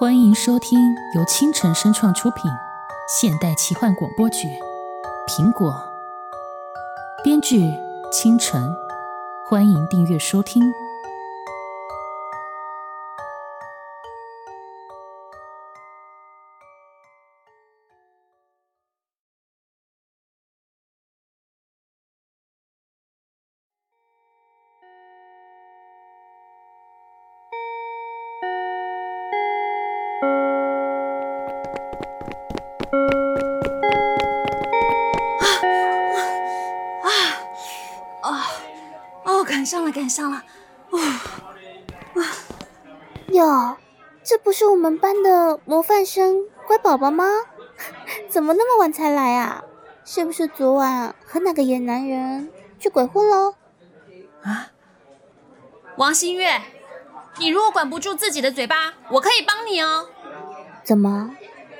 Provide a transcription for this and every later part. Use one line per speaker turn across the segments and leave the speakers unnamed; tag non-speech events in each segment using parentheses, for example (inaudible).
欢迎收听由清晨声创出品现代奇幻广播剧《苹果》，编剧清晨。欢迎订阅收听。
了，赶上了！哇
哇哟，这不是我们班的模范生乖宝宝吗？(laughs) 怎么那么晚才来啊？是不是昨晚和哪个野男人去鬼混喽？
啊！王新月，你如果管不住自己的嘴巴，我可以帮你哦。
怎么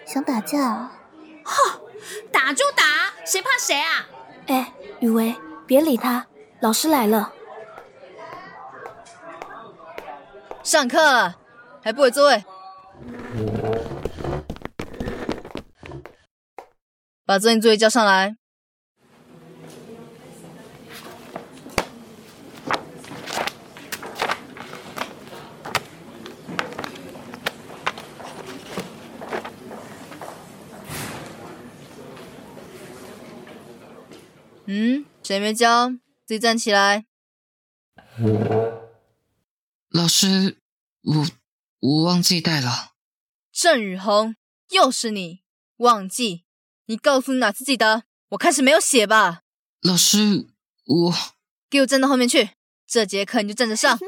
想打架？
哼，打就打，谁怕谁啊？
哎，雨薇，别理他，老师来了。
上课了，还不回座位？把昨天作业交上来。嗯，谁没交？自己站起来。
老师，我我忘记带了。
郑雨红，又是你忘记？你告诉你哪次记得？我看是没有写吧。
老师，我
给我站到后面去。这节课你就站着上。(laughs)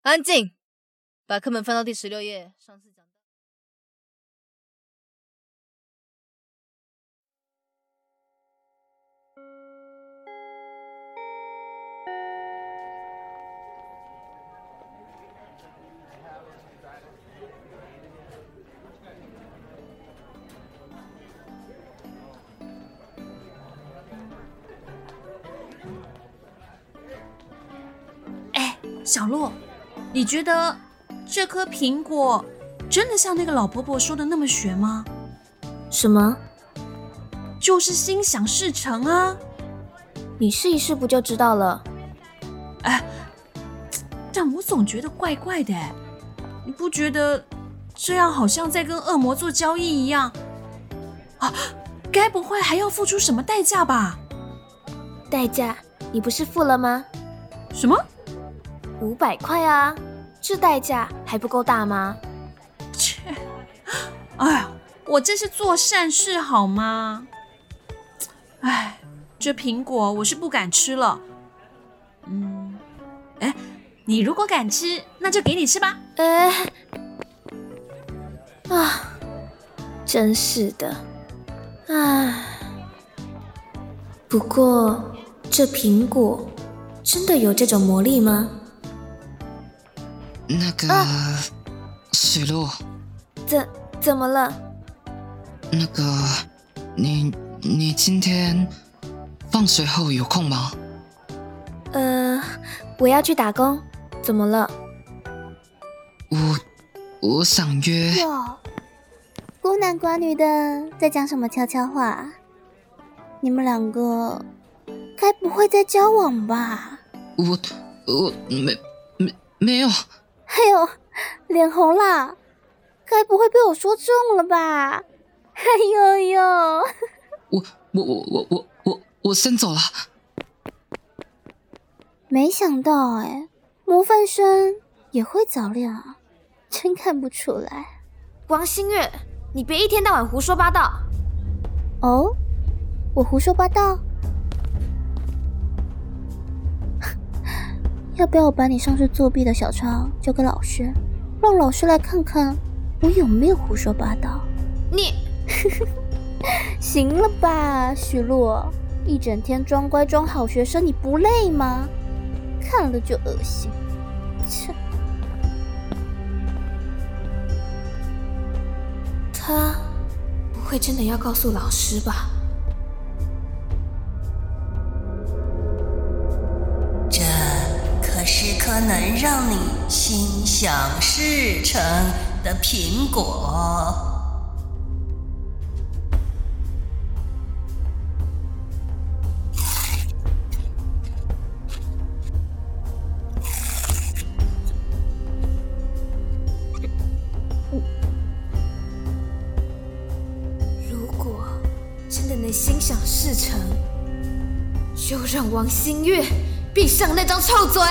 安静，把课本翻到第十六页。上次讲。
小洛，你觉得这颗苹果真的像那个老婆婆说的那么玄吗？
什么？
就是心想事成啊！
你试一试不就知道了？
哎，但我总觉得怪怪的，你不觉得这样好像在跟恶魔做交易一样？啊，该不会还要付出什么代价吧？
代价？你不是付了吗？
什么？
五百块啊，这代价还不够大吗？
切！哎呀，我这是做善事好吗？哎，这苹果我是不敢吃了。嗯，哎，你如果敢吃，那就给你吃吧。
哎，啊，真是的，唉。不过这苹果真的有这种魔力吗？
那个水洛，
怎怎么了？
那个你你今天放学后有空吗？
呃，我要去打工，怎么了？
我我想约。
哟，孤男寡女的在讲什么悄悄话？你们两个该不会在交往吧？
我我没没没有。
哎呦，脸红啦！该不会被我说中了吧？(laughs) 哎呦呦！
我我我我我我我先走了。
没想到哎，模范生也会早恋啊，真看不出来。
王新月，你别一天到晚胡说八道。
哦，我胡说八道？要不要我把你上次作弊的小抄交给老师，让老师来看看我有没有胡说八道？
你 (laughs)
行了吧，许洛，一整天装乖装好学生，你不累吗？看了就恶心。切，
他不会真的要告诉老师吧？
能让你心想事成的苹果。
如果真的能心想事成，就让王新月闭上那张臭嘴。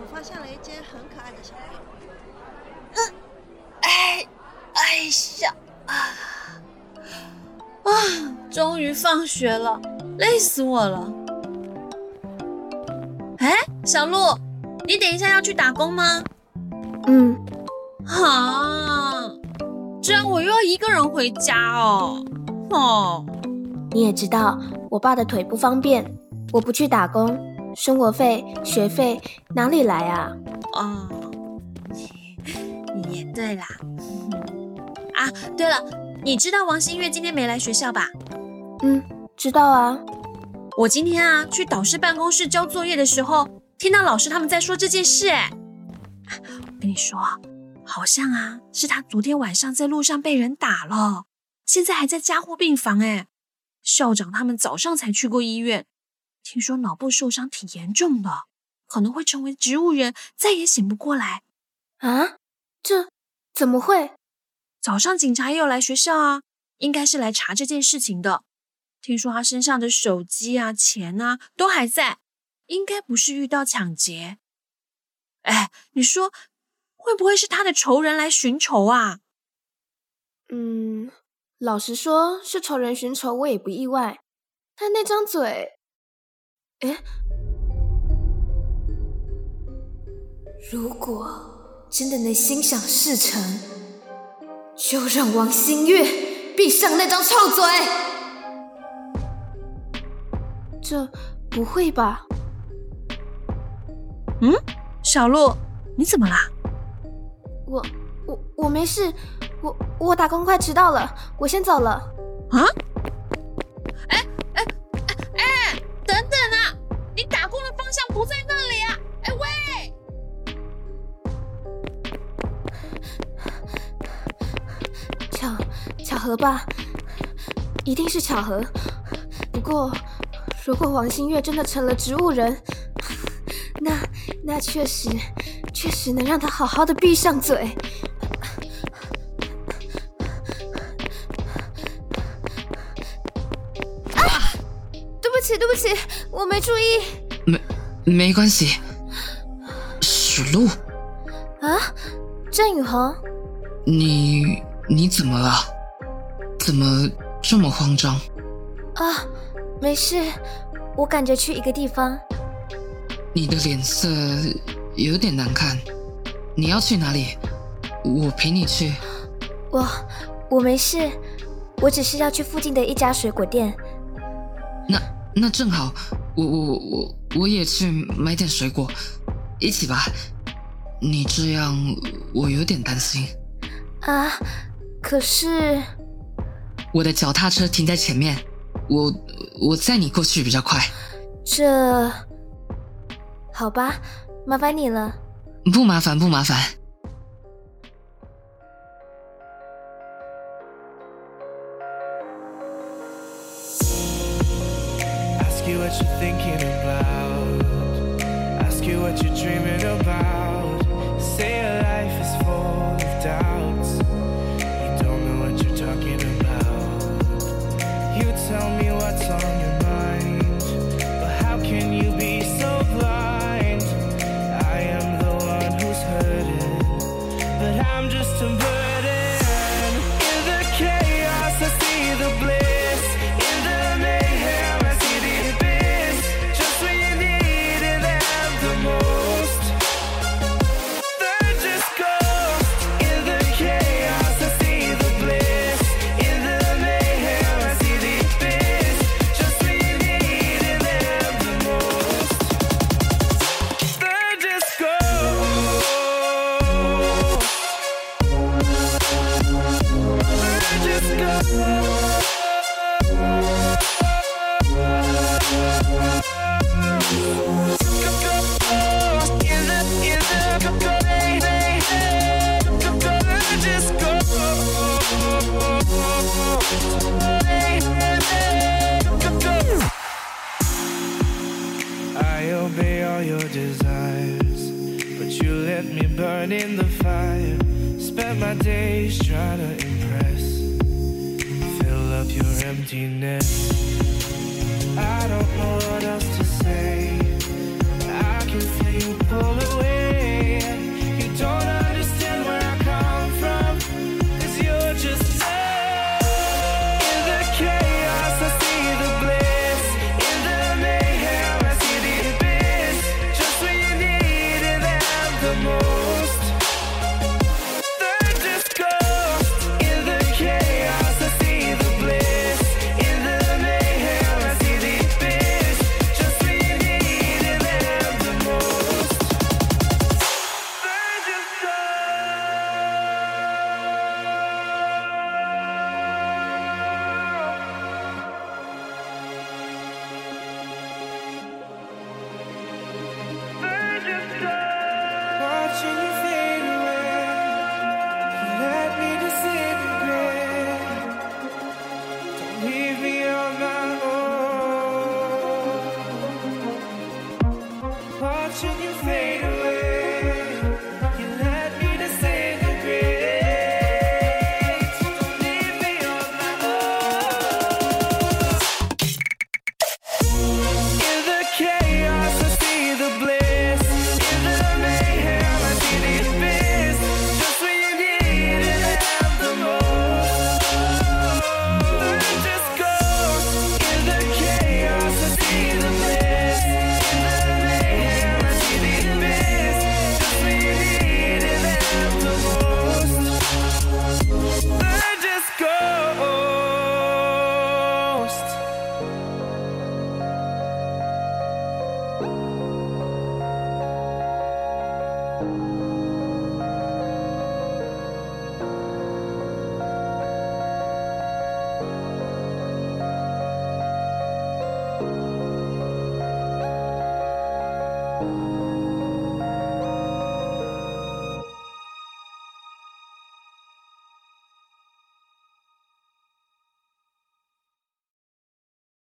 我
发现了一间很可爱的小店。
哎，哎呀啊！啊，终于放学了，累死我了。哎，小鹿，你等一下要去打工吗？
嗯，
啊，这样我又要一个人回家哦。哦，
你也知道我爸的腿不方便，我不去打工，生活费、学费哪里来啊？
哦，也对啦。(laughs) 啊，对了，你知道王新月今天没来学校吧？
嗯，知道啊。
我今天啊去导师办公室交作业的时候，听到老师他们在说这件事。哎，我跟你说，好像啊是他昨天晚上在路上被人打了。现在还在加护病房哎，校长他们早上才去过医院，听说脑部受伤挺严重的，可能会成为植物人，再也醒不过来。
啊？这怎么会？
早上警察也有来学校啊，应该是来查这件事情的。听说他身上的手机啊、钱啊都还在，应该不是遇到抢劫。哎，你说会不会是他的仇人来寻仇啊？
嗯。老实说，是仇人寻仇，我也不意外。他那张嘴，哎，如果真的能心想事成，就让王新月闭上那张臭嘴。这不会吧？
嗯，小鹿，你怎么啦？
我。我我没事，我我打工快迟到了，我先走了。
啊？
合吧？一定是巧合。不过，如果王新月真的成了植物人，那那确实确实能让他好好的闭上嘴。啊对不起，对不起我没注意。
没，没关系。许露。
啊，郑宇恒。
你你怎么了？怎么这么慌张？
啊，没事，我感觉去一个地方。
你的脸色有点难看，你要去哪里？我陪你去。
我我没事，我只是要去附近的一家水果店。
那那正好，我我我我也去买点水果，一起吧。你这样我有点担心。
啊，可是
我的脚踏车停在前面，我我载你过去比较快。
这好吧，麻烦你了。
不麻烦，不麻烦。
You what you're thinking tell me what's on your I obey all your desires, but you let me burn in the fire. Spent my days trying to impress, fill up your emptiness.